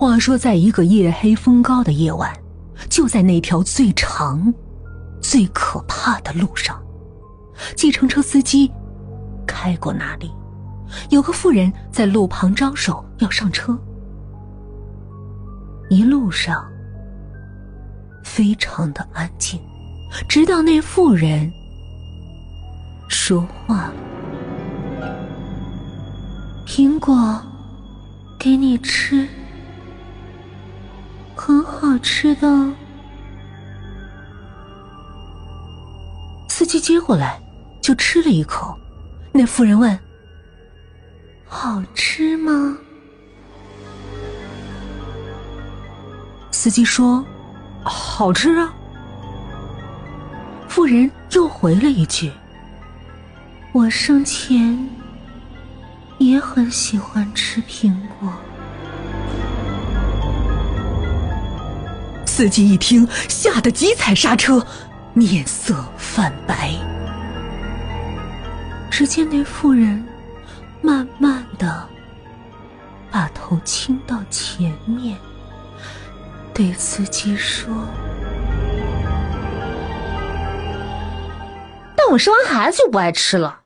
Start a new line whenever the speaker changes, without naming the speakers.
话说，在一个夜黑风高的夜晚，就在那条最长、最可怕的路上，计程车司机开过那里，有个妇人在路旁招手要上车。一路上非常的安静，直到那妇人说话：“苹果，给你吃。”很好吃的，司机接过来就吃了一口。那妇人问：“好吃吗？”司机说：“好吃啊。”妇人又回了一句：“我生前也很喜欢吃苹果。”司机一听，吓得急踩刹车，面色泛白。只见那妇人慢慢的把头倾到前面，对司机说：“
但我生完孩子就不爱吃了。”